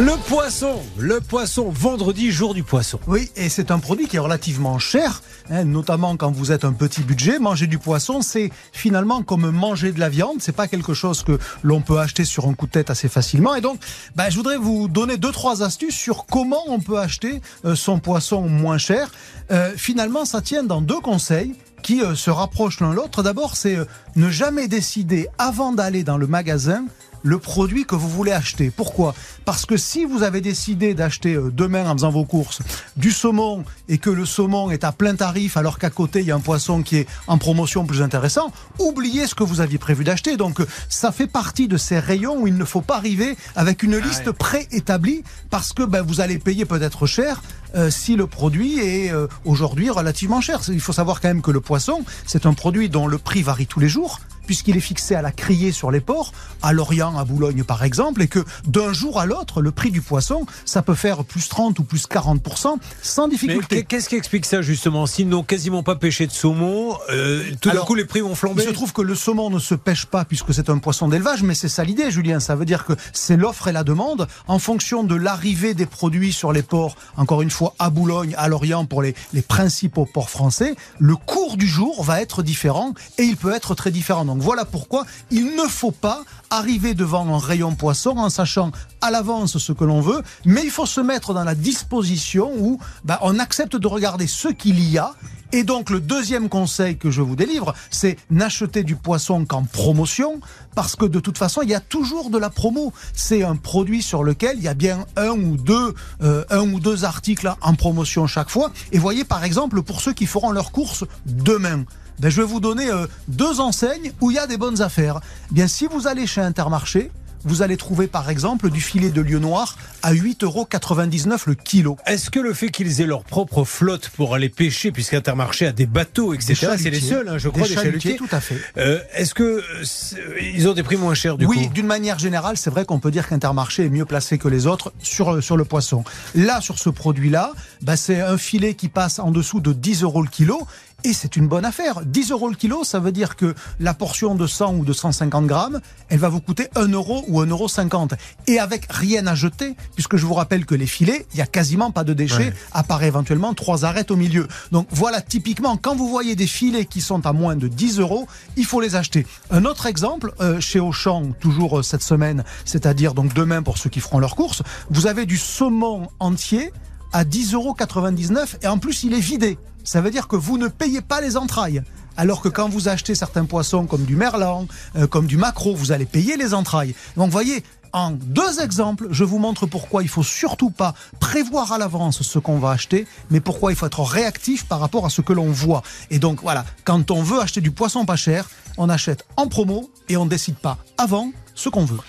Le poisson, le poisson, vendredi, jour du poisson. Oui, et c'est un produit qui est relativement cher, hein, notamment quand vous êtes un petit budget. Manger du poisson, c'est finalement comme manger de la viande. C'est pas quelque chose que l'on peut acheter sur un coup de tête assez facilement. Et donc, bah, je voudrais vous donner deux trois astuces sur comment on peut acheter euh, son poisson moins cher. Euh, finalement, ça tient dans deux conseils qui euh, se rapprochent l'un l'autre. D'abord, c'est ne jamais décider avant d'aller dans le magasin le produit que vous voulez acheter. Pourquoi? Parce que si vous avez décidé d'acheter euh, demain en faisant vos courses du saumon et que le saumon est à plein tarif alors qu'à côté il y a un poisson qui est en promotion plus intéressant, oubliez ce que vous aviez prévu d'acheter. Donc euh, ça fait partie de ces rayons où il ne faut pas arriver avec une liste préétablie parce que ben, vous allez payer peut-être cher euh, si le produit est euh, aujourd'hui relativement cher. Il faut savoir quand même que le poisson, c'est un produit dont le prix varie tous les jours puisqu'il est fixé à la criée sur les ports, à Lorient, à Boulogne par exemple, et que d'un jour à l'autre, le prix du poisson, ça peut faire plus 30 ou plus 40% sans difficulté. qu'est-ce qui explique ça justement S'ils n'ont quasiment pas pêché de saumon, euh, tout d'un coup les prix vont Il flamber se trouve que le saumon ne se pêche pas puisque c'est un poisson d'élevage, mais c'est ça l'idée, Julien. Ça veut dire que c'est l'offre et la demande en fonction de l'arrivée des produits sur les ports. Encore une fois, à Boulogne, à Lorient, pour les, les principaux ports français, le cours du jour va être différent et il peut être très différent. Donc voilà pourquoi il ne faut pas arriver devant un rayon poisson en sachant à l'avance ce que l'on veut, mais il faut se mettre dans la disposition où bah, on accepte de regarder ce qu'il y a et donc le deuxième conseil que je vous délivre, c'est n'acheter du poisson qu'en promotion, parce que de toute façon, il y a toujours de la promo. C'est un produit sur lequel il y a bien un ou deux, euh, un ou deux articles en promotion chaque fois. Et voyez par exemple pour ceux qui feront leurs courses demain. Ben, je vais vous donner euh, deux enseignes où il y a des bonnes affaires. Bien, si vous allez Intermarché, vous allez trouver par exemple du filet de lieu noir à 8,99 euros le kilo. Est-ce que le fait qu'ils aient leur propre flotte pour aller pêcher, puisqu'Intermarché a des bateaux, etc., c'est les seuls, hein, je crois, Des des, chalutiers, tout à fait. Euh, Est-ce que c'est- ils ont des prix moins chers du oui, coup d'une manière générale, c'est vrai qu'on peut dire qu'Intermarché est mieux placé que les autres sur, euh, sur le poisson. Là, sur ce produit-là, bah, c'est un filet qui passe en dessous de 10 euros le kilo. Et c'est une bonne affaire. 10 euros le kilo, ça veut dire que la portion de 100 ou de 150 grammes, elle va vous coûter 1 euro ou 1 euro 50. Et avec rien à jeter, puisque je vous rappelle que les filets, il y a quasiment pas de déchets, Ouais. à part éventuellement trois arêtes au milieu. Donc voilà, typiquement, quand vous voyez des filets qui sont à moins de 10 euros, il faut les acheter. Un autre exemple, euh, chez Auchan, toujours euh, cette semaine, c'est-à-dire donc demain pour ceux qui feront leurs courses, vous avez du saumon entier à 10,99 euros et en plus il est vidé. Ça veut dire que vous ne payez pas les entrailles. Alors que quand vous achetez certains poissons comme du merlan, euh, comme du maquereau, vous allez payer les entrailles. Donc voyez, en deux exemples, je vous montre pourquoi il faut surtout pas prévoir à l'avance ce qu'on va acheter, mais pourquoi il faut être réactif par rapport à ce que l'on voit. Et donc voilà, quand on veut acheter du poisson pas cher, on achète en promo et on décide pas avant ce qu'on veut.